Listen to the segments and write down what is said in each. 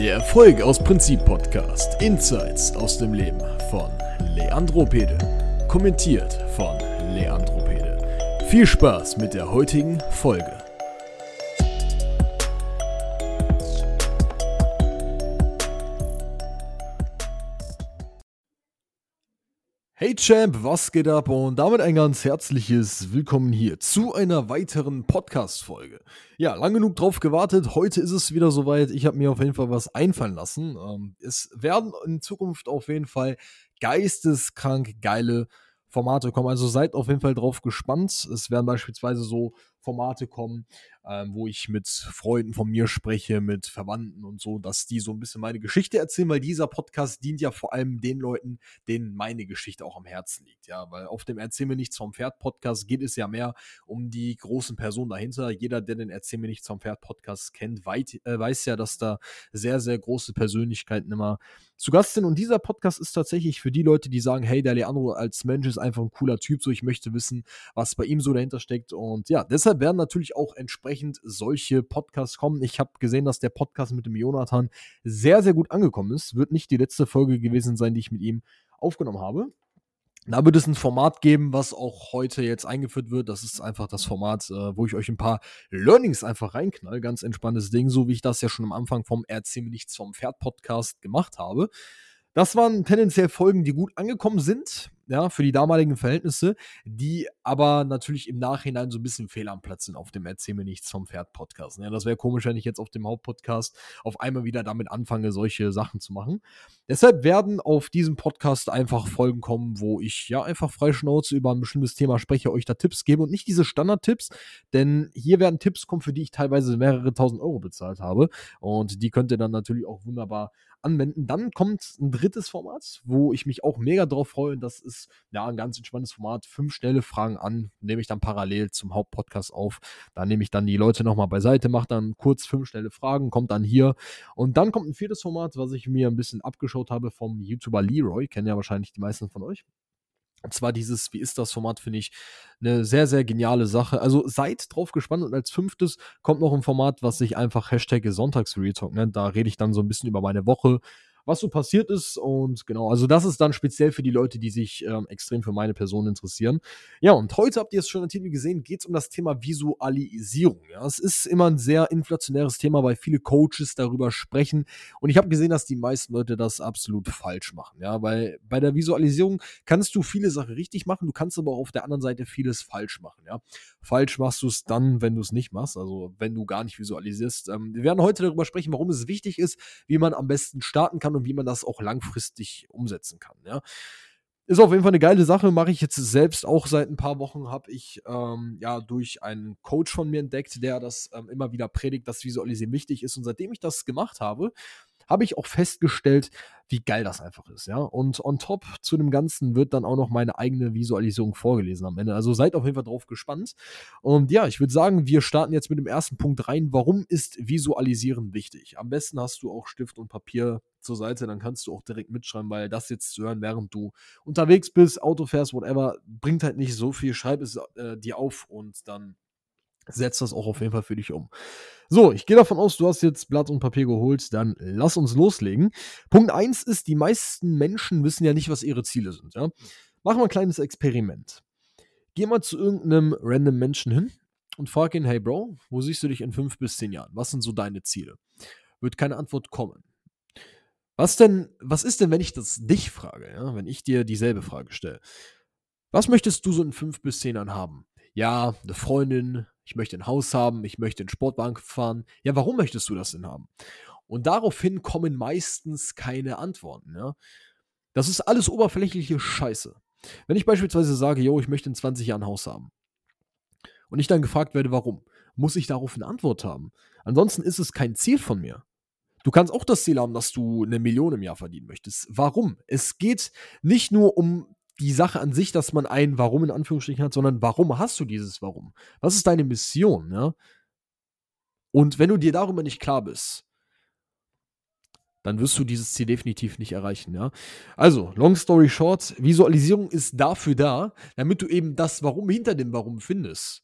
Der Erfolg aus Prinzip Podcast. Insights aus dem Leben von Leandro Pede. Kommentiert von Leandro Pede. Viel Spaß mit der heutigen Folge. Champ, was geht ab? Und damit ein ganz herzliches Willkommen hier zu einer weiteren Podcast-Folge. Ja, lang genug drauf gewartet. Heute ist es wieder soweit. Ich habe mir auf jeden Fall was einfallen lassen. Ähm, es werden in Zukunft auf jeden Fall geisteskrank geile Formate kommen. Also seid auf jeden Fall drauf gespannt. Es werden beispielsweise so Formate kommen, ähm, wo ich mit Freunden von mir spreche, mit Verwandten und so, dass die so ein bisschen meine Geschichte erzählen, weil dieser Podcast dient ja vor allem den Leuten, denen meine Geschichte auch am Herzen liegt. Ja, weil auf dem Erzähl mir nichts vom Pferd Podcast geht es ja mehr um die großen Personen dahinter. Jeder, der den Erzähl mir nichts vom Pferd Podcast kennt, weit, äh, weiß ja, dass da sehr, sehr große Persönlichkeiten immer zu Gast sind. Und dieser Podcast ist tatsächlich für die Leute, die sagen, hey, der Leandro als Mensch ist einfach ein cooler Typ, so ich möchte wissen, was bei ihm so dahinter steckt. Und ja, deshalb werden natürlich auch entsprechend solche Podcasts kommen. Ich habe gesehen, dass der Podcast mit dem Jonathan sehr, sehr gut angekommen ist. Wird nicht die letzte Folge gewesen sein, die ich mit ihm aufgenommen habe. Da wird es ein Format geben, was auch heute jetzt eingeführt wird. Das ist einfach das Format, äh, wo ich euch ein paar Learnings einfach reinknall. Ganz entspanntes Ding, so wie ich das ja schon am Anfang vom Erzähl mir nichts vom Pferd Podcast gemacht habe. Das waren tendenziell Folgen, die gut angekommen sind ja, für die damaligen Verhältnisse, die aber natürlich im Nachhinein so ein bisschen fehl am Platz sind auf dem Erzähl mir nichts vom Pferd Podcast. Ja, das wäre komisch, wenn ich jetzt auf dem Hauptpodcast auf einmal wieder damit anfange, solche Sachen zu machen. Deshalb werden auf diesem Podcast einfach Folgen kommen, wo ich ja einfach frei Schnauze über ein bestimmtes Thema spreche, euch da Tipps gebe und nicht diese Standardtipps, denn hier werden Tipps kommen, für die ich teilweise mehrere tausend Euro bezahlt habe und die könnt ihr dann natürlich auch wunderbar anwenden. Dann kommt ein drittes Format, wo ich mich auch mega drauf freue. Das ist ja ein ganz entspanntes Format. Fünf schnelle Fragen an, nehme ich dann parallel zum Hauptpodcast auf. Da nehme ich dann die Leute nochmal beiseite, mache dann kurz fünf schnelle Fragen, kommt dann hier. Und dann kommt ein viertes Format, was ich mir ein bisschen abgeschaut habe vom YouTuber Leroy. Kennen ja wahrscheinlich die meisten von euch. Und zwar dieses, wie ist das Format, finde ich eine sehr, sehr geniale Sache. Also seid drauf gespannt und als fünftes kommt noch ein Format, was sich einfach Hashtag Sonntagsretalk nennt. Da rede ich dann so ein bisschen über meine Woche, was so passiert ist. Und genau, also das ist dann speziell für die Leute, die sich ähm, extrem für meine Person interessieren. Ja, und heute habt ihr es schon im Titel gesehen, geht es um das Thema Visualisierung. Ja, es ist immer ein sehr inflationäres Thema, weil viele Coaches darüber sprechen. Und ich habe gesehen, dass die meisten Leute das absolut falsch machen. Ja, weil bei der Visualisierung kannst du viele Sachen richtig machen, du kannst aber auch auf der anderen Seite vieles falsch machen. Ja, falsch machst du es dann, wenn du es nicht machst, also wenn du gar nicht visualisierst. Ähm, wir werden heute darüber sprechen, warum es wichtig ist, wie man am besten starten kann und wie man das auch langfristig umsetzen kann. Ja. Ist auf jeden Fall eine geile Sache, mache ich jetzt selbst auch seit ein paar Wochen, habe ich ähm, ja durch einen Coach von mir entdeckt, der das ähm, immer wieder predigt, dass Visualisieren wichtig ist. Und seitdem ich das gemacht habe, habe ich auch festgestellt, wie geil das einfach ist, ja. Und on top zu dem Ganzen wird dann auch noch meine eigene Visualisierung vorgelesen am Ende. Also seid auf jeden Fall drauf gespannt. Und ja, ich würde sagen, wir starten jetzt mit dem ersten Punkt rein. Warum ist Visualisieren wichtig? Am besten hast du auch Stift und Papier zur Seite, dann kannst du auch direkt mitschreiben, weil das jetzt zu hören, während du unterwegs bist, Auto fährst, whatever, bringt halt nicht so viel. Schreib es äh, dir auf und dann setzt das auch auf jeden Fall für dich um. So, ich gehe davon aus, du hast jetzt Blatt und Papier geholt, dann lass uns loslegen. Punkt 1 ist, die meisten Menschen wissen ja nicht, was ihre Ziele sind. Ja? Mach mal ein kleines Experiment. Geh mal zu irgendeinem random Menschen hin und frag ihn, hey Bro, wo siehst du dich in fünf bis zehn Jahren? Was sind so deine Ziele? Wird keine Antwort kommen. Was denn, was ist denn, wenn ich das dich frage, ja? wenn ich dir dieselbe Frage stelle? Was möchtest du so in fünf bis zehn Jahren haben? Ja, eine Freundin, ich möchte ein Haus haben, ich möchte einen Sportwagen fahren. Ja, warum möchtest du das denn haben? Und daraufhin kommen meistens keine Antworten. Ja? Das ist alles oberflächliche Scheiße. Wenn ich beispielsweise sage, yo, ich möchte in 20 Jahren ein Haus haben und ich dann gefragt werde, warum, muss ich darauf eine Antwort haben. Ansonsten ist es kein Ziel von mir. Du kannst auch das Ziel haben, dass du eine Million im Jahr verdienen möchtest. Warum? Es geht nicht nur um die Sache an sich, dass man ein Warum in Anführungsstrichen hat, sondern warum hast du dieses Warum? Was ist deine Mission? Ja? Und wenn du dir darüber nicht klar bist, dann wirst du dieses Ziel definitiv nicht erreichen, ja. Also, long story short, Visualisierung ist dafür da, damit du eben das Warum hinter dem Warum findest.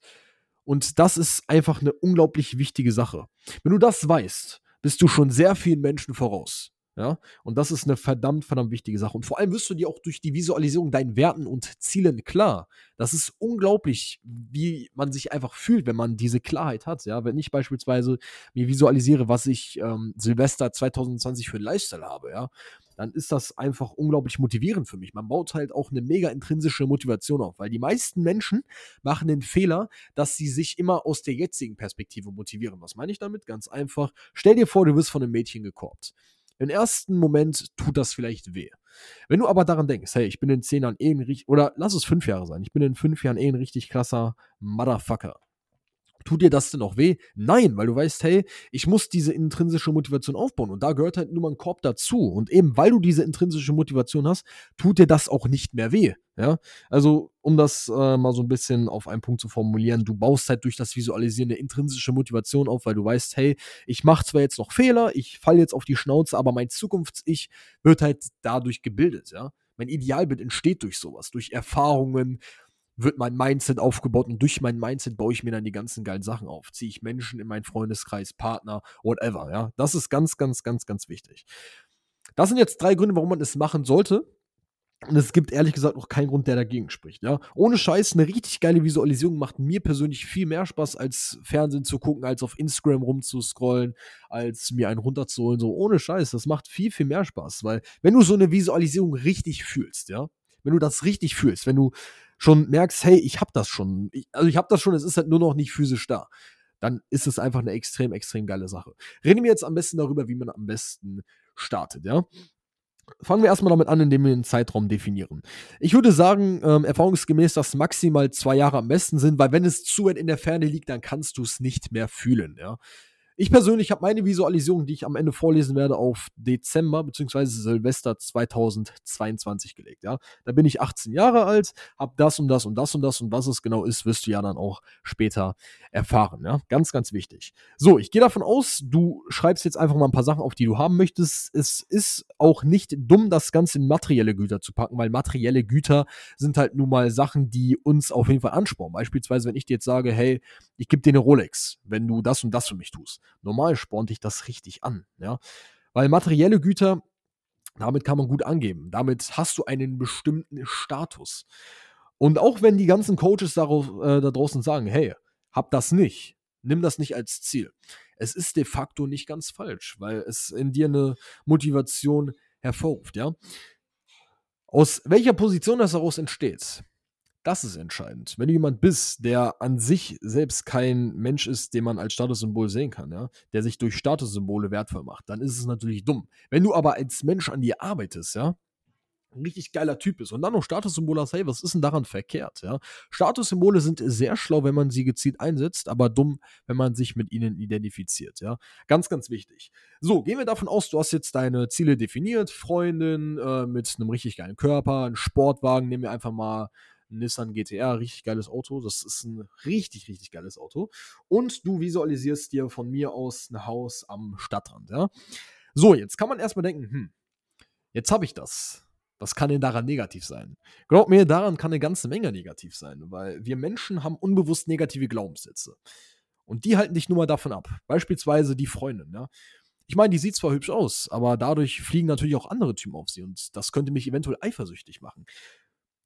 Und das ist einfach eine unglaublich wichtige Sache. Wenn du das weißt, bist du schon sehr vielen Menschen voraus. Ja, und das ist eine verdammt, verdammt wichtige Sache. Und vor allem wirst du dir auch durch die Visualisierung deinen Werten und Zielen klar. Das ist unglaublich, wie man sich einfach fühlt, wenn man diese Klarheit hat. Ja, wenn ich beispielsweise mir visualisiere, was ich ähm, Silvester 2020 für einen Lifestyle habe, ja, dann ist das einfach unglaublich motivierend für mich. Man baut halt auch eine mega intrinsische Motivation auf, weil die meisten Menschen machen den Fehler, dass sie sich immer aus der jetzigen Perspektive motivieren. Was meine ich damit? Ganz einfach. Stell dir vor, du wirst von einem Mädchen gekorbt. Im ersten Moment tut das vielleicht weh. Wenn du aber daran denkst, hey, ich bin in zehn Jahren eh ein richtig, oder lass es fünf Jahre sein, ich bin in fünf Jahren eh ein richtig krasser Motherfucker. Tut dir das denn auch weh? Nein, weil du weißt, hey, ich muss diese intrinsische Motivation aufbauen und da gehört halt nur mal ein Korb dazu. Und eben weil du diese intrinsische Motivation hast, tut dir das auch nicht mehr weh. Ja, also um das äh, mal so ein bisschen auf einen Punkt zu formulieren, du baust halt durch das Visualisieren eine intrinsische Motivation auf, weil du weißt, hey, ich mache zwar jetzt noch Fehler, ich falle jetzt auf die Schnauze, aber mein Zukunfts-Ich wird halt dadurch gebildet. Ja, mein Idealbild entsteht durch sowas, durch Erfahrungen, wird mein Mindset aufgebaut und durch mein Mindset baue ich mir dann die ganzen geilen Sachen auf. Ziehe ich Menschen in meinen Freundeskreis, Partner, whatever. Ja, das ist ganz, ganz, ganz, ganz wichtig. Das sind jetzt drei Gründe, warum man es machen sollte. Und es gibt ehrlich gesagt auch keinen Grund, der dagegen spricht. Ja? Ohne Scheiß, eine richtig geile Visualisierung macht mir persönlich viel mehr Spaß, als Fernsehen zu gucken, als auf Instagram rumzuscrollen, als mir einen runterzuholen. So, ohne Scheiß, das macht viel, viel mehr Spaß. Weil, wenn du so eine Visualisierung richtig fühlst, ja, wenn du das richtig fühlst, wenn du schon merkst, hey, ich habe das schon, ich, also ich habe das schon, es ist halt nur noch nicht physisch da, dann ist es einfach eine extrem, extrem geile Sache. Reden wir jetzt am besten darüber, wie man am besten startet, ja. Fangen wir erstmal damit an, indem wir einen Zeitraum definieren. Ich würde sagen, ähm, erfahrungsgemäß, dass maximal zwei Jahre am besten sind, weil wenn es zu weit in der Ferne liegt, dann kannst du es nicht mehr fühlen, ja. Ich persönlich habe meine Visualisierung, die ich am Ende vorlesen werde, auf Dezember bzw. Silvester 2022 gelegt. Ja? Da bin ich 18 Jahre alt, habe das und das und das und das und was es genau ist, wirst du ja dann auch später erfahren. Ja? Ganz, ganz wichtig. So, ich gehe davon aus, du schreibst jetzt einfach mal ein paar Sachen auf, die du haben möchtest. Es ist auch nicht dumm, das Ganze in materielle Güter zu packen, weil materielle Güter sind halt nun mal Sachen, die uns auf jeden Fall anspornen. Beispielsweise, wenn ich dir jetzt sage, hey, ich gebe dir eine Rolex, wenn du das und das für mich tust Normal spornt dich das richtig an, ja. Weil materielle Güter, damit kann man gut angeben. Damit hast du einen bestimmten Status. Und auch wenn die ganzen Coaches darauf, äh, da draußen sagen, hey, hab das nicht, nimm das nicht als Ziel. Es ist de facto nicht ganz falsch, weil es in dir eine Motivation hervorruft, ja. Aus welcher Position das daraus entsteht, das ist entscheidend. Wenn du jemand bist, der an sich selbst kein Mensch ist, den man als Statussymbol sehen kann, ja, der sich durch Statussymbole wertvoll macht, dann ist es natürlich dumm. Wenn du aber als Mensch an dir arbeitest, ja, ein richtig geiler Typ ist und dann noch Statussymbole hast, hey, was ist denn daran verkehrt? Ja? Statussymbole sind sehr schlau, wenn man sie gezielt einsetzt, aber dumm, wenn man sich mit ihnen identifiziert. Ja? Ganz, ganz wichtig. So, gehen wir davon aus, du hast jetzt deine Ziele definiert, Freundin äh, mit einem richtig geilen Körper, einen Sportwagen, nehmen wir einfach mal Nissan GTR, richtig geiles Auto. Das ist ein richtig, richtig geiles Auto. Und du visualisierst dir von mir aus ein Haus am Stadtrand. Ja? So, jetzt kann man erstmal denken, hm, jetzt habe ich das. Was kann denn daran negativ sein? Glaub mir, daran kann eine ganze Menge negativ sein, weil wir Menschen haben unbewusst negative Glaubenssätze. Und die halten dich nur mal davon ab. Beispielsweise die Freundin, ja. Ich meine, die sieht zwar hübsch aus, aber dadurch fliegen natürlich auch andere Typen auf sie und das könnte mich eventuell eifersüchtig machen.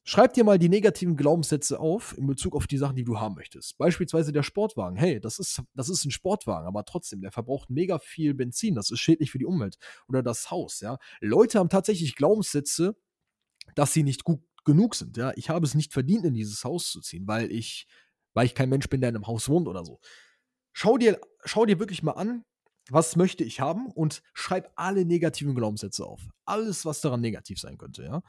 Schreib dir mal die negativen Glaubenssätze auf in Bezug auf die Sachen, die du haben möchtest. Beispielsweise der Sportwagen. Hey, das ist, das ist ein Sportwagen, aber trotzdem, der verbraucht mega viel Benzin. Das ist schädlich für die Umwelt. Oder das Haus, ja. Leute haben tatsächlich Glaubenssätze, dass sie nicht gut genug sind, ja. Ich habe es nicht verdient, in dieses Haus zu ziehen, weil ich, weil ich kein Mensch bin, der in einem Haus wohnt oder so. Schau dir, schau dir wirklich mal an, was möchte ich haben und schreib alle negativen Glaubenssätze auf. Alles, was daran negativ sein könnte, ja.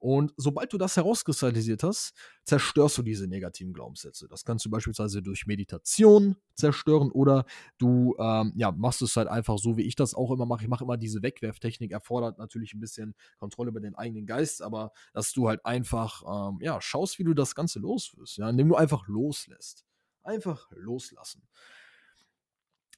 Und sobald du das herauskristallisiert hast, zerstörst du diese negativen Glaubenssätze. Das kannst du beispielsweise durch Meditation zerstören oder du ähm, ja, machst es halt einfach so, wie ich das auch immer mache. Ich mache immer diese Wegwerftechnik, erfordert natürlich ein bisschen Kontrolle über den eigenen Geist, aber dass du halt einfach ähm, ja, schaust, wie du das Ganze loswirst, ja, indem du einfach loslässt. Einfach loslassen.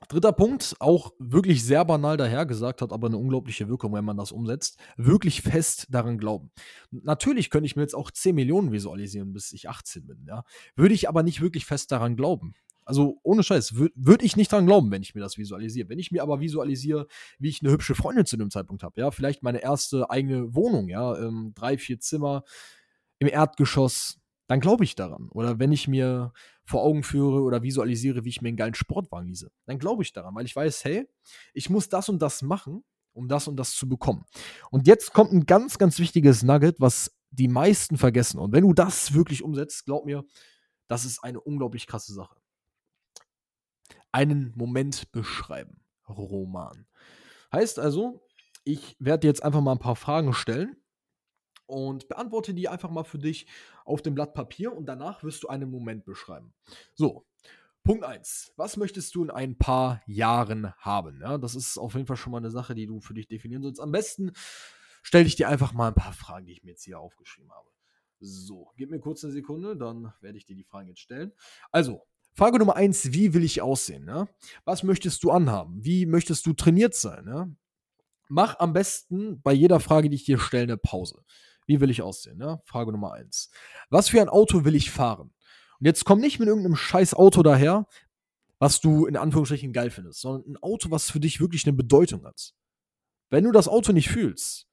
Dritter Punkt, auch wirklich sehr banal dahergesagt, hat aber eine unglaubliche Wirkung, wenn man das umsetzt. Wirklich fest daran glauben. Natürlich könnte ich mir jetzt auch 10 Millionen visualisieren, bis ich 18 bin, ja. Würde ich aber nicht wirklich fest daran glauben. Also ohne Scheiß, würde würd ich nicht dran glauben, wenn ich mir das visualisiere. Wenn ich mir aber visualisiere, wie ich eine hübsche Freundin zu dem Zeitpunkt habe, ja, vielleicht meine erste eigene Wohnung, ja, ähm, drei, vier Zimmer im Erdgeschoss, dann glaube ich daran. Oder wenn ich mir vor Augen führe oder visualisiere, wie ich mir einen geilen Sportwagen lease, dann glaube ich daran, weil ich weiß, hey, ich muss das und das machen, um das und das zu bekommen. Und jetzt kommt ein ganz, ganz wichtiges Nugget, was die meisten vergessen. Und wenn du das wirklich umsetzt, glaub mir, das ist eine unglaublich krasse Sache. Einen Moment beschreiben. Roman. Heißt also, ich werde jetzt einfach mal ein paar Fragen stellen und beantworte die einfach mal für dich auf dem Blatt Papier und danach wirst du einen Moment beschreiben. So, Punkt 1. Was möchtest du in ein paar Jahren haben? Ja, das ist auf jeden Fall schon mal eine Sache, die du für dich definieren sollst. Am besten stelle ich dir einfach mal ein paar Fragen, die ich mir jetzt hier aufgeschrieben habe. So, gib mir kurz eine Sekunde, dann werde ich dir die Fragen jetzt stellen. Also, Frage Nummer 1, wie will ich aussehen? Ja? Was möchtest du anhaben? Wie möchtest du trainiert sein? Ja? Mach am besten bei jeder Frage, die ich dir stelle, eine Pause. Wie will ich aussehen? Ja? Frage Nummer 1. Was für ein Auto will ich fahren? Und jetzt komm nicht mit irgendeinem scheiß Auto daher, was du in Anführungsstrichen geil findest, sondern ein Auto, was für dich wirklich eine Bedeutung hat. Wenn du das Auto nicht fühlst,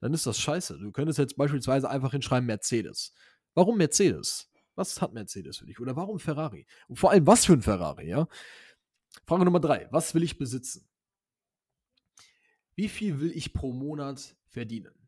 dann ist das scheiße. Du könntest jetzt beispielsweise einfach hinschreiben Mercedes. Warum Mercedes? Was hat Mercedes für dich? Oder warum Ferrari? Und vor allem, was für ein Ferrari, ja? Frage Nummer drei. Was will ich besitzen? Wie viel will ich pro Monat verdienen?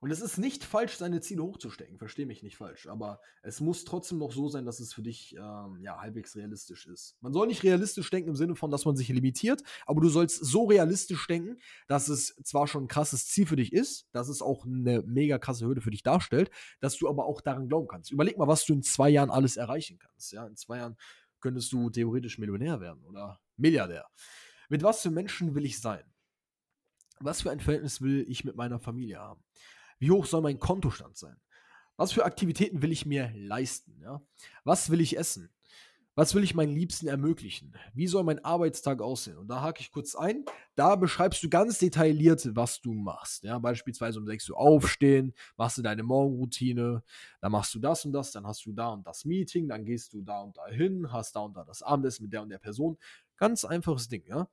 Und es ist nicht falsch, seine Ziele hochzustecken, verstehe mich nicht falsch, aber es muss trotzdem noch so sein, dass es für dich ähm, ja, halbwegs realistisch ist. Man soll nicht realistisch denken im Sinne von, dass man sich limitiert, aber du sollst so realistisch denken, dass es zwar schon ein krasses Ziel für dich ist, dass es auch eine mega krasse Hürde für dich darstellt, dass du aber auch daran glauben kannst. Überleg mal, was du in zwei Jahren alles erreichen kannst. Ja? In zwei Jahren könntest du theoretisch Millionär werden oder Milliardär. Mit was für Menschen will ich sein? Was für ein Verhältnis will ich mit meiner Familie haben? Wie hoch soll mein Kontostand sein? Was für Aktivitäten will ich mir leisten? Ja? Was will ich essen? Was will ich meinen Liebsten ermöglichen? Wie soll mein Arbeitstag aussehen? Und da hake ich kurz ein. Da beschreibst du ganz detailliert, was du machst. Ja, beispielsweise um 6 Uhr aufstehen, machst du deine Morgenroutine, dann machst du das und das, dann hast du da und das Meeting, dann gehst du da und da hin, hast da und da das Abendessen mit der und der Person. Ganz einfaches Ding, ja.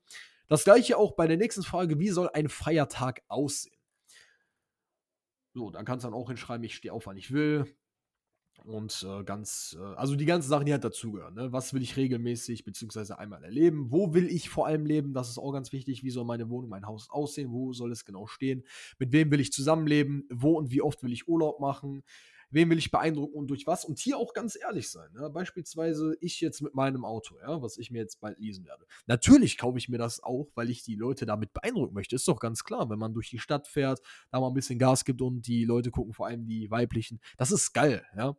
Das gleiche auch bei der nächsten Frage, wie soll ein Feiertag aussehen? So, dann kannst du dann auch hinschreiben, ich stehe auf, wann ich will. Und äh, ganz, äh, also die ganzen Sachen, die halt dazugehören. Ne? Was will ich regelmäßig beziehungsweise einmal erleben? Wo will ich vor allem leben? Das ist auch ganz wichtig. Wie soll meine Wohnung, mein Haus aussehen? Wo soll es genau stehen? Mit wem will ich zusammenleben? Wo und wie oft will ich Urlaub machen? Wen will ich beeindrucken und durch was? Und hier auch ganz ehrlich sein. Ja? Beispielsweise ich jetzt mit meinem Auto, ja, was ich mir jetzt bald leasen werde. Natürlich kaufe ich mir das auch, weil ich die Leute damit beeindrucken möchte. Ist doch ganz klar, wenn man durch die Stadt fährt, da mal ein bisschen Gas gibt und die Leute gucken, vor allem die weiblichen. Das ist geil, ja.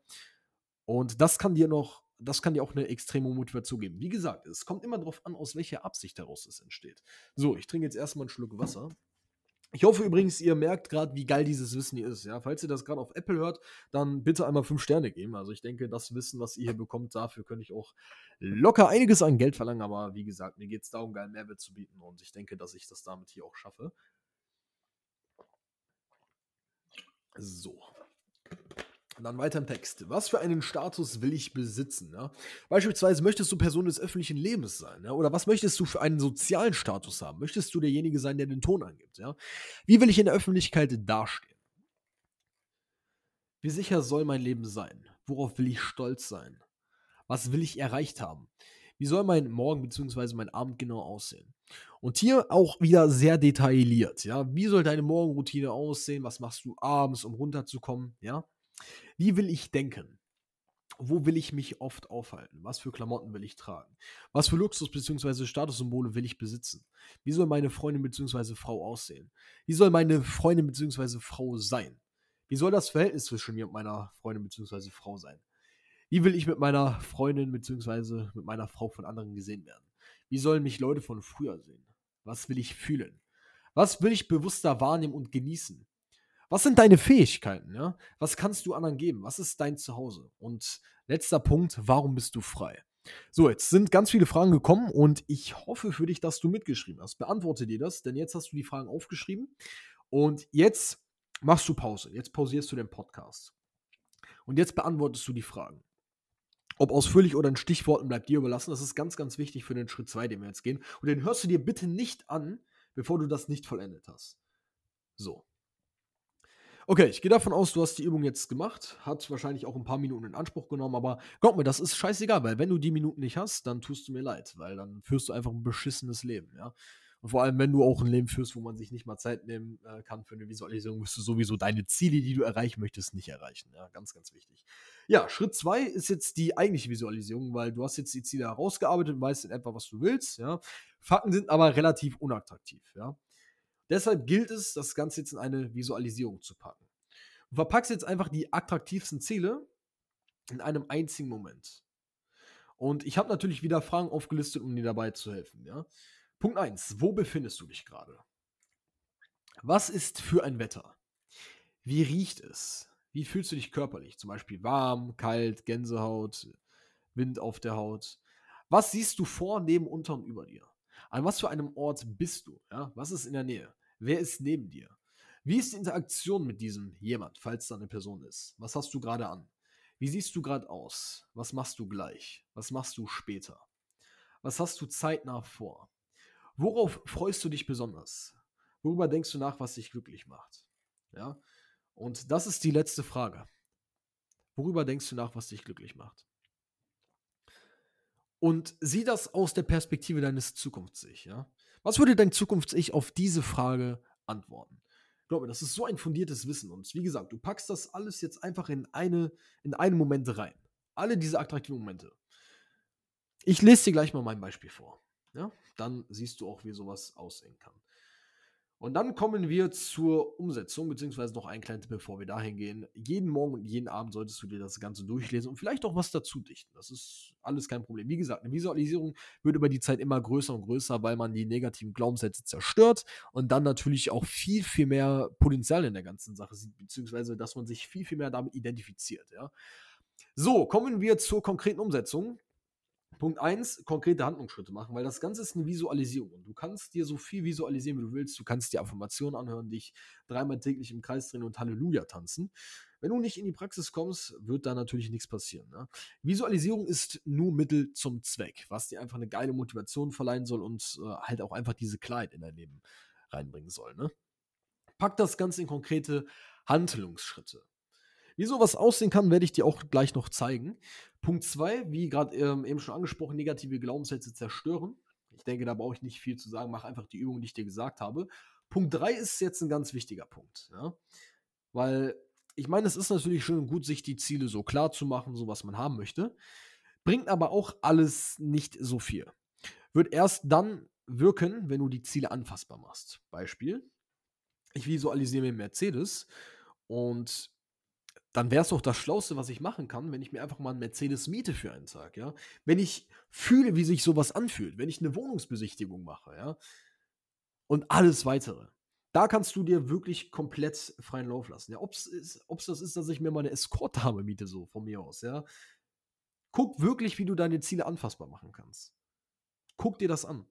Und das kann dir noch das kann dir auch eine extreme Motivation geben. Wie gesagt, es kommt immer darauf an, aus welcher Absicht daraus es entsteht. So, ich trinke jetzt erstmal einen Schluck Wasser. Ich hoffe übrigens, ihr merkt gerade, wie geil dieses Wissen hier ist. Ja? Falls ihr das gerade auf Apple hört, dann bitte einmal fünf Sterne geben. Also ich denke, das Wissen, was ihr hier bekommt, dafür könnte ich auch locker einiges an Geld verlangen. Aber wie gesagt, mir geht es darum, geilen Mehrwert zu bieten. Und ich denke, dass ich das damit hier auch schaffe. So. Dann weiter im Text. Was für einen Status will ich besitzen? Ja? Beispielsweise möchtest du Person des öffentlichen Lebens sein? Ja? Oder was möchtest du für einen sozialen Status haben? Möchtest du derjenige sein, der den Ton angibt? Ja? Wie will ich in der Öffentlichkeit dastehen? Wie sicher soll mein Leben sein? Worauf will ich stolz sein? Was will ich erreicht haben? Wie soll mein Morgen bzw. mein Abend genau aussehen? Und hier auch wieder sehr detailliert. Wie soll deine Morgenroutine aussehen? Was machst du abends, um runterzukommen, ja? Wie will ich denken? Wo will ich mich oft aufhalten? Was für Klamotten will ich tragen? Was für Luxus- bzw. Statussymbole will ich besitzen? Wie soll meine Freundin bzw. Frau aussehen? Wie soll meine Freundin bzw. Frau sein? Wie soll das Verhältnis zwischen mir und meiner Freundin bzw. Frau sein? Wie will ich mit meiner Freundin bzw. mit meiner Frau von anderen gesehen werden? Wie sollen mich Leute von früher sehen? Was will ich fühlen? Was will ich bewusster wahrnehmen und genießen? Was sind deine Fähigkeiten? Ja? Was kannst du anderen geben? Was ist dein Zuhause? Und letzter Punkt, warum bist du frei? So, jetzt sind ganz viele Fragen gekommen und ich hoffe für dich, dass du mitgeschrieben hast. Beantworte dir das, denn jetzt hast du die Fragen aufgeschrieben und jetzt machst du Pause. Jetzt pausierst du den Podcast. Und jetzt beantwortest du die Fragen. Ob ausführlich oder in Stichworten bleibt dir überlassen. Das ist ganz, ganz wichtig für den Schritt 2, den wir jetzt gehen. Und den hörst du dir bitte nicht an, bevor du das nicht vollendet hast. So. Okay, ich gehe davon aus, du hast die Übung jetzt gemacht, hat wahrscheinlich auch ein paar Minuten in Anspruch genommen, aber glaub mir, das ist scheißegal, weil wenn du die Minuten nicht hast, dann tust du mir leid, weil dann führst du einfach ein beschissenes Leben, ja. Und vor allem, wenn du auch ein Leben führst, wo man sich nicht mal Zeit nehmen äh, kann für eine Visualisierung, wirst du sowieso deine Ziele, die du erreichen möchtest, nicht erreichen. Ja, ganz, ganz wichtig. Ja, Schritt zwei ist jetzt die eigentliche Visualisierung, weil du hast jetzt die Ziele herausgearbeitet und weißt in etwa, was du willst. Ja. Fakten sind aber relativ unattraktiv. Ja. Deshalb gilt es, das Ganze jetzt in eine Visualisierung zu packen. Du verpackst jetzt einfach die attraktivsten Ziele in einem einzigen Moment. Und ich habe natürlich wieder Fragen aufgelistet, um dir dabei zu helfen. Ja? Punkt 1. Wo befindest du dich gerade? Was ist für ein Wetter? Wie riecht es? Wie fühlst du dich körperlich? Zum Beispiel warm, kalt, Gänsehaut, Wind auf der Haut. Was siehst du vor, neben, unter und über dir? An was für einem Ort bist du? Ja? Was ist in der Nähe? Wer ist neben dir? Wie ist die Interaktion mit diesem jemand, falls da eine Person ist? Was hast du gerade an? Wie siehst du gerade aus? Was machst du gleich? Was machst du später? Was hast du zeitnah vor? Worauf freust du dich besonders? Worüber denkst du nach, was dich glücklich macht? Ja? Und das ist die letzte Frage. Worüber denkst du nach, was dich glücklich macht? Und sieh das aus der Perspektive deines Zukunfts-Ich. Ja? Was würde dein Zukunfts-Ich auf diese Frage antworten? Glaub mir, das ist so ein fundiertes Wissen. Und wie gesagt, du packst das alles jetzt einfach in, eine, in einen Moment rein. Alle diese attraktiven Momente. Ich lese dir gleich mal mein Beispiel vor. Ja? Dann siehst du auch, wie sowas aussehen kann. Und dann kommen wir zur Umsetzung, beziehungsweise noch ein kleiner Tipp, bevor wir dahin gehen. Jeden Morgen und jeden Abend solltest du dir das Ganze durchlesen und vielleicht auch was dazu dichten. Das ist alles kein Problem. Wie gesagt, eine Visualisierung wird über die Zeit immer größer und größer, weil man die negativen Glaubenssätze zerstört und dann natürlich auch viel, viel mehr Potenzial in der ganzen Sache sieht, beziehungsweise dass man sich viel, viel mehr damit identifiziert. Ja. So, kommen wir zur konkreten Umsetzung. Punkt 1, konkrete Handlungsschritte machen, weil das Ganze ist eine Visualisierung. Du kannst dir so viel visualisieren, wie du willst. Du kannst dir Affirmationen anhören, dich dreimal täglich im Kreis drehen und Halleluja tanzen. Wenn du nicht in die Praxis kommst, wird da natürlich nichts passieren. Ne? Visualisierung ist nur Mittel zum Zweck, was dir einfach eine geile Motivation verleihen soll und äh, halt auch einfach diese Klarheit in dein Leben reinbringen soll. Ne? Pack das Ganze in konkrete Handlungsschritte. Wie sowas aussehen kann, werde ich dir auch gleich noch zeigen. Punkt 2, wie gerade ähm, eben schon angesprochen, negative Glaubenssätze zerstören. Ich denke, da brauche ich nicht viel zu sagen. Mach einfach die Übung, die ich dir gesagt habe. Punkt 3 ist jetzt ein ganz wichtiger Punkt. Ja? Weil ich meine, es ist natürlich schön und gut, sich die Ziele so klar zu machen, so was man haben möchte. Bringt aber auch alles nicht so viel. Wird erst dann wirken, wenn du die Ziele anfassbar machst. Beispiel: Ich visualisiere mir Mercedes und dann wäre es doch das Schlauste, was ich machen kann, wenn ich mir einfach mal einen Mercedes miete für einen Tag, ja. Wenn ich fühle, wie sich sowas anfühlt, wenn ich eine Wohnungsbesichtigung mache, ja. Und alles weitere. Da kannst du dir wirklich komplett freien Lauf lassen. Ja, ob es das ist, dass ich mir mal eine Escort-Dame miete, so von mir aus, ja. Guck wirklich, wie du deine Ziele anfassbar machen kannst. Guck dir das an.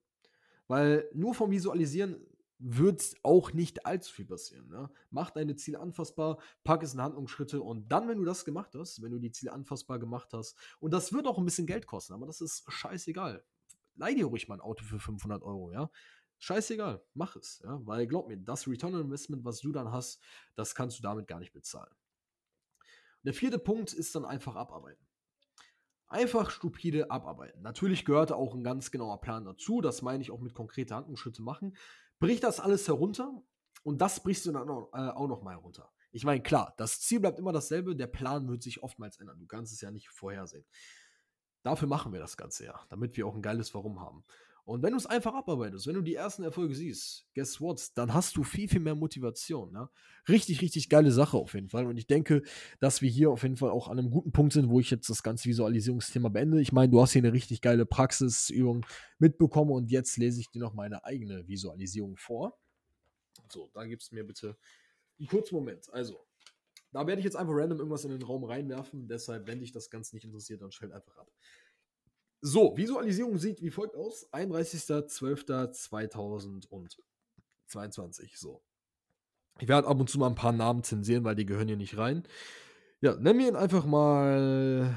Weil nur vom Visualisieren wird auch nicht allzu viel passieren. Ne? Mach deine Ziele anfassbar, pack es in Handlungsschritte und dann, wenn du das gemacht hast, wenn du die Ziele anfassbar gemacht hast, und das wird auch ein bisschen Geld kosten, aber das ist scheißegal. Leih dir ruhig mal ein Auto für 500 Euro, ja. Scheißegal, mach es, ja, weil glaub mir, das Return on Investment, was du dann hast, das kannst du damit gar nicht bezahlen. Der vierte Punkt ist dann einfach abarbeiten. Einfach stupide abarbeiten. Natürlich gehört auch ein ganz genauer Plan dazu, das meine ich auch mit konkreten Handlungsschritte machen brich das alles herunter und das brichst du dann auch, äh, auch noch mal herunter. Ich meine, klar, das Ziel bleibt immer dasselbe, der Plan wird sich oftmals ändern. Du kannst es ja nicht vorhersehen. Dafür machen wir das Ganze ja, damit wir auch ein geiles Warum haben. Und wenn du es einfach abarbeitest, wenn du die ersten Erfolge siehst, guess what? Dann hast du viel, viel mehr Motivation. Ne? Richtig, richtig geile Sache auf jeden Fall. Und ich denke, dass wir hier auf jeden Fall auch an einem guten Punkt sind, wo ich jetzt das ganze Visualisierungsthema beende. Ich meine, du hast hier eine richtig geile Praxisübung mitbekommen und jetzt lese ich dir noch meine eigene Visualisierung vor. So, da gibst mir bitte einen kurzen Moment. Also, da werde ich jetzt einfach random irgendwas in den Raum reinwerfen. Deshalb, wenn dich das Ganze nicht interessiert, dann schalt einfach ab. So, Visualisierung sieht wie folgt aus: 31.12.2022. So. Ich werde ab und zu mal ein paar Namen zensieren, weil die gehören hier nicht rein. Ja, nennen wir ihn einfach mal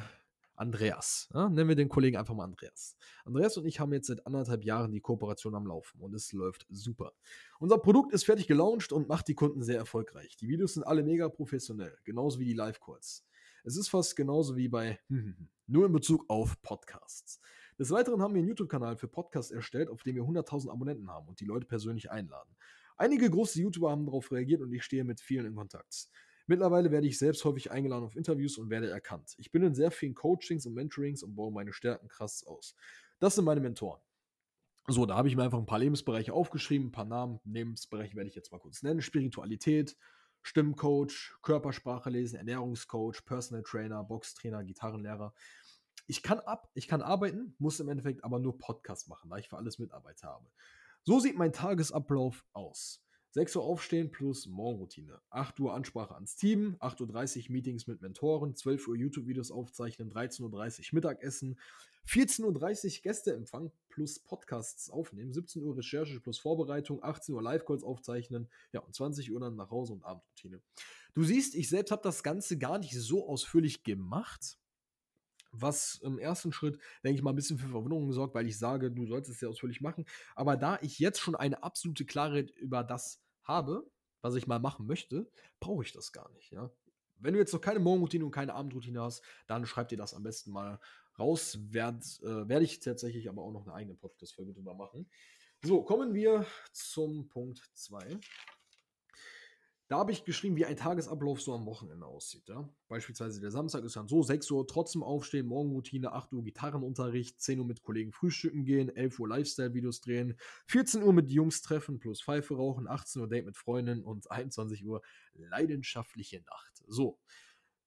Andreas. Ja, nennen wir den Kollegen einfach mal Andreas. Andreas und ich haben jetzt seit anderthalb Jahren die Kooperation am Laufen und es läuft super. Unser Produkt ist fertig gelauncht und macht die Kunden sehr erfolgreich. Die Videos sind alle mega professionell, genauso wie die Live-Calls. Es ist fast genauso wie bei, nur in Bezug auf Podcasts. Des Weiteren haben wir einen YouTube-Kanal für Podcasts erstellt, auf dem wir 100.000 Abonnenten haben und die Leute persönlich einladen. Einige große YouTuber haben darauf reagiert und ich stehe mit vielen in Kontakt. Mittlerweile werde ich selbst häufig eingeladen auf Interviews und werde erkannt. Ich bin in sehr vielen Coachings und Mentorings und baue meine Stärken krass aus. Das sind meine Mentoren. So, da habe ich mir einfach ein paar Lebensbereiche aufgeschrieben, ein paar Namen. Lebensbereiche werde ich jetzt mal kurz nennen. Spiritualität, Stimmcoach, Körpersprache lesen, Ernährungscoach, Personal Trainer, Boxtrainer, Gitarrenlehrer. Ich kann ab, ich kann arbeiten, muss im Endeffekt aber nur Podcast machen, da ich für alles Mitarbeiter habe. So sieht mein Tagesablauf aus. 6 Uhr aufstehen plus Morgenroutine. 8 Uhr Ansprache ans Team, 8.30 Uhr Meetings mit Mentoren, 12 Uhr YouTube-Videos aufzeichnen, 13.30 Uhr Mittagessen, 14.30 Uhr Gästeempfang plus Podcasts aufnehmen, 17 Uhr Recherche plus Vorbereitung, 18 Uhr Live-Calls aufzeichnen, ja, und 20 Uhr dann nach Hause und Abendroutine. Du siehst, ich selbst habe das Ganze gar nicht so ausführlich gemacht was im ersten Schritt, denke ich mal, ein bisschen für Verwunderung sorgt, weil ich sage, du solltest es ja ausführlich machen. Aber da ich jetzt schon eine absolute Klarheit über das habe, was ich mal machen möchte, brauche ich das gar nicht. Ja? Wenn du jetzt noch keine Morgenroutine und keine Abendroutine hast, dann schreib dir das am besten mal raus. Werd, äh, werde ich tatsächlich aber auch noch eine eigene Podcast-Folge drüber machen. So, kommen wir zum Punkt 2. Da habe ich geschrieben, wie ein Tagesablauf so am Wochenende aussieht. Ja? Beispielsweise der Samstag ist dann so, 6 Uhr trotzdem aufstehen, Morgenroutine, 8 Uhr Gitarrenunterricht, 10 Uhr mit Kollegen frühstücken gehen, 11 Uhr Lifestyle-Videos drehen, 14 Uhr mit Jungs treffen plus Pfeife rauchen, 18 Uhr Date mit Freundin und 21 Uhr leidenschaftliche Nacht. So,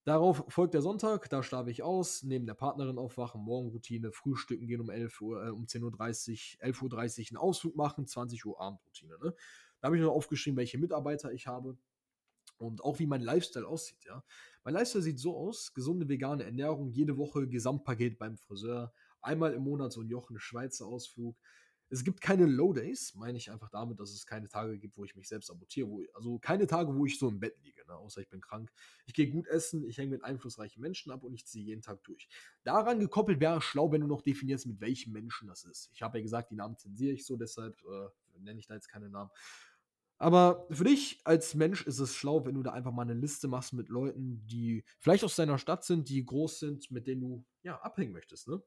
Darauf folgt der Sonntag, da schlafe ich aus, neben der Partnerin aufwachen, Morgenroutine, frühstücken gehen um 11 Uhr, äh, um 10.30 Uhr, 11.30 Uhr einen Ausflug machen, 20 Uhr Abendroutine. Ne? Da habe ich noch aufgeschrieben, welche Mitarbeiter ich habe und auch wie mein Lifestyle aussieht, ja. Mein Lifestyle sieht so aus: gesunde vegane Ernährung, jede Woche Gesamtpaket beim Friseur, einmal im Monat so ein Jochen Schweizer Ausflug. Es gibt keine Low Days, meine ich einfach damit, dass es keine Tage gibt, wo ich mich selbst sabotiere, wo, also keine Tage, wo ich so im Bett liege, ne? außer ich bin krank. Ich gehe gut essen, ich hänge mit einflussreichen Menschen ab und ich ziehe jeden Tag durch. Daran gekoppelt wäre schlau, wenn du noch definierst, mit welchen Menschen das ist. Ich habe ja gesagt, die Namen zensiere ich so, deshalb äh, nenne ich da jetzt keine Namen. Aber für dich als Mensch ist es schlau, wenn du da einfach mal eine Liste machst mit Leuten, die vielleicht aus deiner Stadt sind, die groß sind, mit denen du ja abhängen möchtest, ne?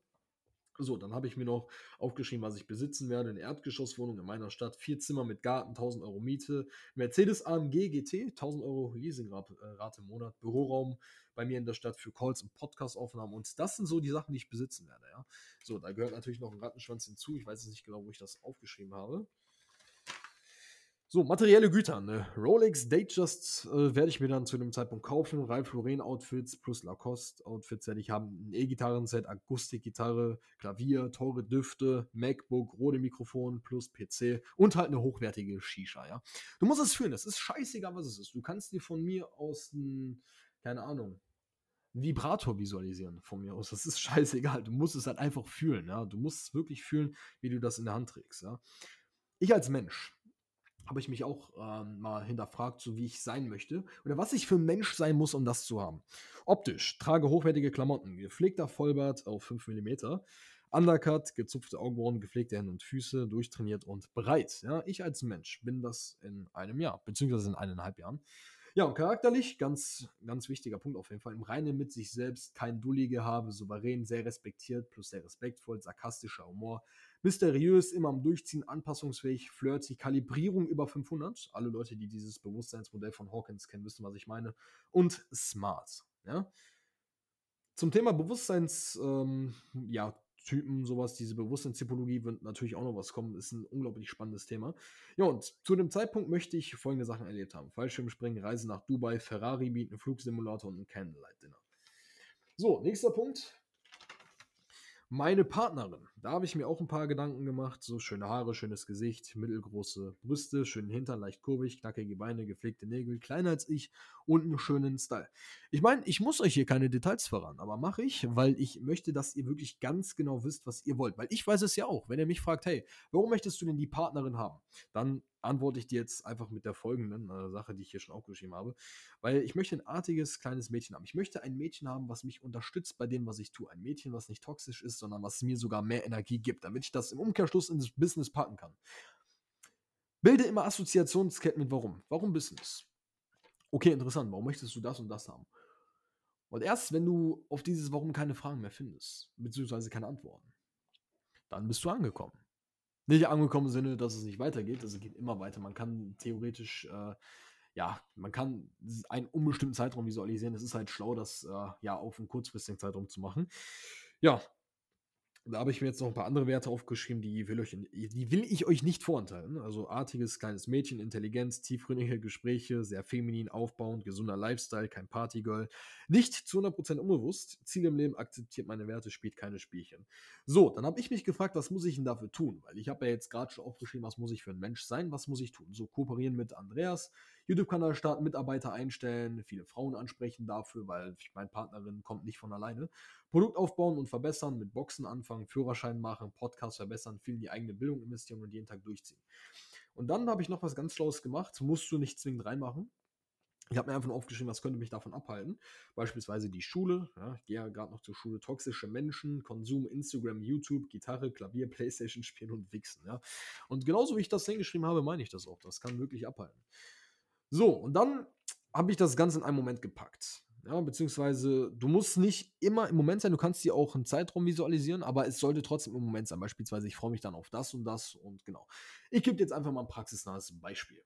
So, dann habe ich mir noch aufgeschrieben, was ich besitzen werde. Eine Erdgeschosswohnung in meiner Stadt, vier Zimmer mit Garten, 1000 Euro Miete, Mercedes AMG GT, 1000 Euro Leasingrate äh, im Monat, Büroraum bei mir in der Stadt für Calls und Podcast-Aufnahmen. Und das sind so die Sachen, die ich besitzen werde, ja. So, da gehört natürlich noch ein Rattenschwanz hinzu. Ich weiß jetzt nicht genau, wo ich das aufgeschrieben habe. So, materielle Güter. Ne? Rolex Datejust äh, werde ich mir dann zu dem Zeitpunkt kaufen. Ralph Lauren Outfits plus Lacoste Outfits werde ich haben. Ein E-Gitarrenset, Akustikgitarre, Klavier, teure Düfte, MacBook, Rode Mikrofon plus PC und halt eine hochwertige Shisha, ja. Du musst es fühlen. Es ist scheißegal, was es ist. Du kannst dir von mir aus ein, keine Ahnung, Vibrator visualisieren von mir aus. Das ist scheißegal. Du musst es halt einfach fühlen, ja. Du musst es wirklich fühlen, wie du das in der Hand trägst, ja. Ich als Mensch habe ich mich auch ähm, mal hinterfragt, so wie ich sein möchte oder was ich für ein Mensch sein muss, um das zu haben. Optisch, trage hochwertige Klamotten, gepflegter Vollbart auf 5 mm, Undercut, gezupfte Augenbrauen, gepflegte Hände und Füße, durchtrainiert und bereit. Ja, ich als Mensch bin das in einem Jahr, beziehungsweise in eineinhalb Jahren. Ja, und charakterlich, ganz, ganz wichtiger Punkt auf jeden Fall, im Reinen mit sich selbst, kein Dullige habe, souverän, sehr respektiert, plus sehr respektvoll, sarkastischer Humor, mysteriös, immer am Durchziehen, anpassungsfähig, flirty, Kalibrierung über 500. Alle Leute, die dieses Bewusstseinsmodell von Hawkins kennen, wissen, was ich meine. Und smart. Ja? Zum Thema Bewusstseins, ähm, ja, Typen, sowas, diese Bewusstseinstypologie wird natürlich auch noch was kommen. Ist ein unglaublich spannendes Thema. Ja, und zu dem Zeitpunkt möchte ich folgende Sachen erlebt haben: Fallschirmspringen, Reise nach Dubai, Ferrari bieten, Flugsimulator und ein Candlelight-Dinner. So, nächster Punkt. Meine Partnerin, da habe ich mir auch ein paar Gedanken gemacht. So schöne Haare, schönes Gesicht, mittelgroße Brüste, schönen Hintern, leicht kurvig, knackige Beine, gepflegte Nägel, kleiner als ich und einen schönen Style. Ich meine, ich muss euch hier keine Details verraten, aber mache ich, weil ich möchte, dass ihr wirklich ganz genau wisst, was ihr wollt. Weil ich weiß es ja auch. Wenn ihr mich fragt, hey, warum möchtest du denn die Partnerin haben? Dann antworte ich dir jetzt einfach mit der folgenden äh, Sache, die ich hier schon aufgeschrieben habe. Weil ich möchte ein artiges kleines Mädchen haben. Ich möchte ein Mädchen haben, was mich unterstützt bei dem, was ich tue. Ein Mädchen, was nicht toxisch ist, sondern was mir sogar mehr Energie gibt, damit ich das im Umkehrschluss ins Business packen kann. Bilde immer Assoziationsketten mit warum. Warum Business? Okay, interessant. Warum möchtest du das und das haben? Und erst wenn du auf dieses Warum keine Fragen mehr findest, beziehungsweise keine Antworten, dann bist du angekommen. Nicht angekommen im Sinne, dass es nicht weitergeht. Also es geht immer weiter. Man kann theoretisch, äh, ja, man kann einen unbestimmten Zeitraum visualisieren. Es ist halt schlau, das äh, ja auf einen kurzfristigen Zeitraum zu machen. Ja, da habe ich mir jetzt noch ein paar andere Werte aufgeschrieben, die will, euch, die will ich euch nicht vorenthalten. Also artiges, kleines Mädchen, Intelligenz, tiefgründige Gespräche, sehr feminin, aufbauend, gesunder Lifestyle, kein Partygirl. Nicht zu 100% unbewusst. Ziel im Leben, akzeptiert meine Werte, spielt keine Spielchen. So, dann habe ich mich gefragt, was muss ich denn dafür tun? Weil ich habe ja jetzt gerade schon aufgeschrieben, was muss ich für ein Mensch sein, was muss ich tun? So, kooperieren mit Andreas, YouTube-Kanal starten, Mitarbeiter einstellen, viele Frauen ansprechen dafür, weil meine Partnerin kommt nicht von alleine. Produkt aufbauen und verbessern, mit Boxen anfangen, Führerschein machen, Podcast verbessern, viel in die eigene Bildung investieren und jeden Tag durchziehen. Und dann habe ich noch was ganz Schlaues gemacht, musst du nicht zwingend reinmachen. Ich habe mir einfach nur aufgeschrieben, was könnte mich davon abhalten. Beispielsweise die Schule. Ja, ich gehe ja gerade noch zur Schule. Toxische Menschen, Konsum, Instagram, YouTube, Gitarre, Klavier, Playstation spielen und Wichsen. Ja. Und genauso wie ich das hingeschrieben habe, meine ich das auch. Das kann wirklich abhalten. So, und dann habe ich das Ganze in einem Moment gepackt. Ja, beziehungsweise du musst nicht immer im Moment sein, du kannst dir auch einen Zeitraum visualisieren, aber es sollte trotzdem im Moment sein. Beispielsweise, ich freue mich dann auf das und das und genau. Ich gebe jetzt einfach mal ein praxisnahes Beispiel.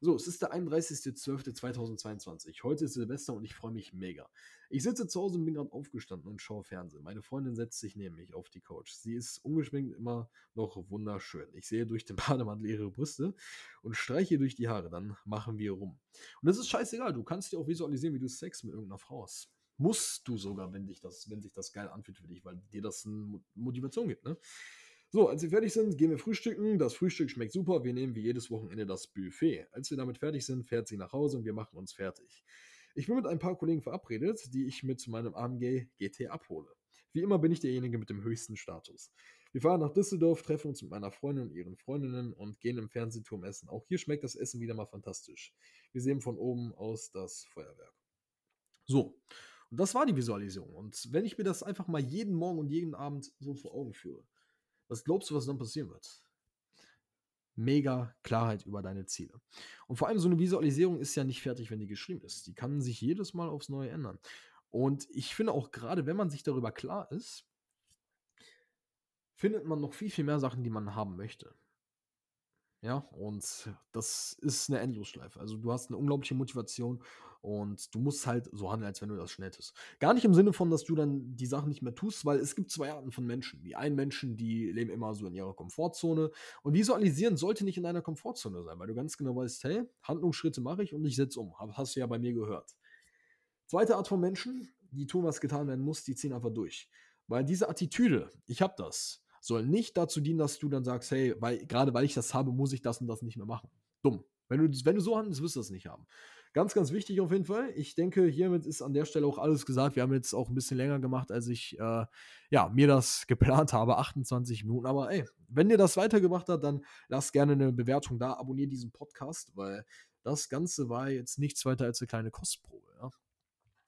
So, es ist der 31.12.2022. Heute ist Silvester und ich freue mich mega. Ich sitze zu Hause und bin gerade aufgestanden und schaue Fernsehen. Meine Freundin setzt sich neben mich auf die Couch. Sie ist ungeschminkt immer noch wunderschön. Ich sehe durch den Bademantel ihre Brüste und streiche durch die Haare. Dann machen wir rum. Und das ist scheißegal. Du kannst dir auch visualisieren, wie du Sex mit irgendeiner Frau hast. Musst du sogar, wenn, dich das, wenn sich das geil anfühlt für dich, weil dir das eine Motivation gibt. Ne? So, als wir fertig sind, gehen wir frühstücken. Das Frühstück schmeckt super. Wir nehmen wie jedes Wochenende das Buffet. Als wir damit fertig sind, fährt sie nach Hause und wir machen uns fertig. Ich bin mit ein paar Kollegen verabredet, die ich mit meinem AMG GT abhole. Wie immer bin ich derjenige mit dem höchsten Status. Wir fahren nach Düsseldorf, treffen uns mit meiner Freundin und ihren Freundinnen und gehen im Fernsehturm essen. Auch hier schmeckt das Essen wieder mal fantastisch. Wir sehen von oben aus das Feuerwerk. So, und das war die Visualisierung. Und wenn ich mir das einfach mal jeden Morgen und jeden Abend so vor Augen führe, was glaubst du, was dann passieren wird? Mega Klarheit über deine Ziele. Und vor allem so eine Visualisierung ist ja nicht fertig, wenn die geschrieben ist. Die kann sich jedes Mal aufs Neue ändern. Und ich finde auch gerade, wenn man sich darüber klar ist, findet man noch viel, viel mehr Sachen, die man haben möchte. Ja, und das ist eine Endlosschleife. Also du hast eine unglaubliche Motivation und du musst halt so handeln, als wenn du das schnell tust. Gar nicht im Sinne von, dass du dann die Sachen nicht mehr tust, weil es gibt zwei Arten von Menschen. Die einen Menschen, die leben immer so in ihrer Komfortzone und visualisieren sollte nicht in deiner Komfortzone sein, weil du ganz genau weißt, hey, Handlungsschritte mache ich und ich setze um. Hast du ja bei mir gehört. Zweite Art von Menschen, die tun, was getan werden muss, die ziehen einfach durch. Weil diese Attitüde, ich habe das, soll nicht dazu dienen, dass du dann sagst, hey, weil, gerade weil ich das habe, muss ich das und das nicht mehr machen. Dumm. Wenn du, wenn du so handelst, wirst du das nicht haben. Ganz, ganz wichtig auf jeden Fall. Ich denke, hiermit ist an der Stelle auch alles gesagt. Wir haben jetzt auch ein bisschen länger gemacht, als ich äh, ja, mir das geplant habe. 28 Minuten. Aber ey, wenn dir das weitergebracht hat, dann lass gerne eine Bewertung da. Abonniere diesen Podcast, weil das Ganze war jetzt nichts weiter als eine kleine Kostprobe. Ja?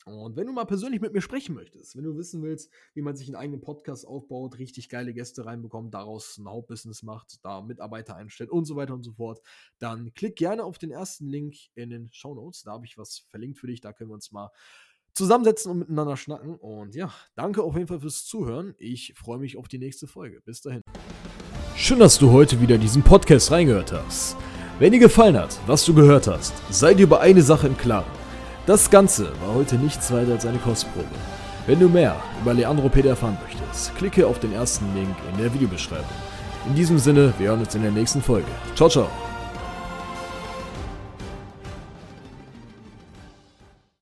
Und wenn du mal persönlich mit mir sprechen möchtest, wenn du wissen willst, wie man sich einen eigenen Podcast aufbaut, richtig geile Gäste reinbekommt, daraus ein Hauptbusiness macht, da Mitarbeiter einstellt und so weiter und so fort, dann klick gerne auf den ersten Link in den Show Notes. Da habe ich was verlinkt für dich. Da können wir uns mal zusammensetzen und miteinander schnacken. Und ja, danke auf jeden Fall fürs Zuhören. Ich freue mich auf die nächste Folge. Bis dahin. Schön, dass du heute wieder diesen Podcast reingehört hast. Wenn dir gefallen hat, was du gehört hast, sei dir über eine Sache im Klaren. Das Ganze war heute nichts weiter als eine Kostprobe. Wenn du mehr über Leandro Peter erfahren möchtest, klicke auf den ersten Link in der Videobeschreibung. In diesem Sinne, wir hören uns in der nächsten Folge. Ciao, ciao.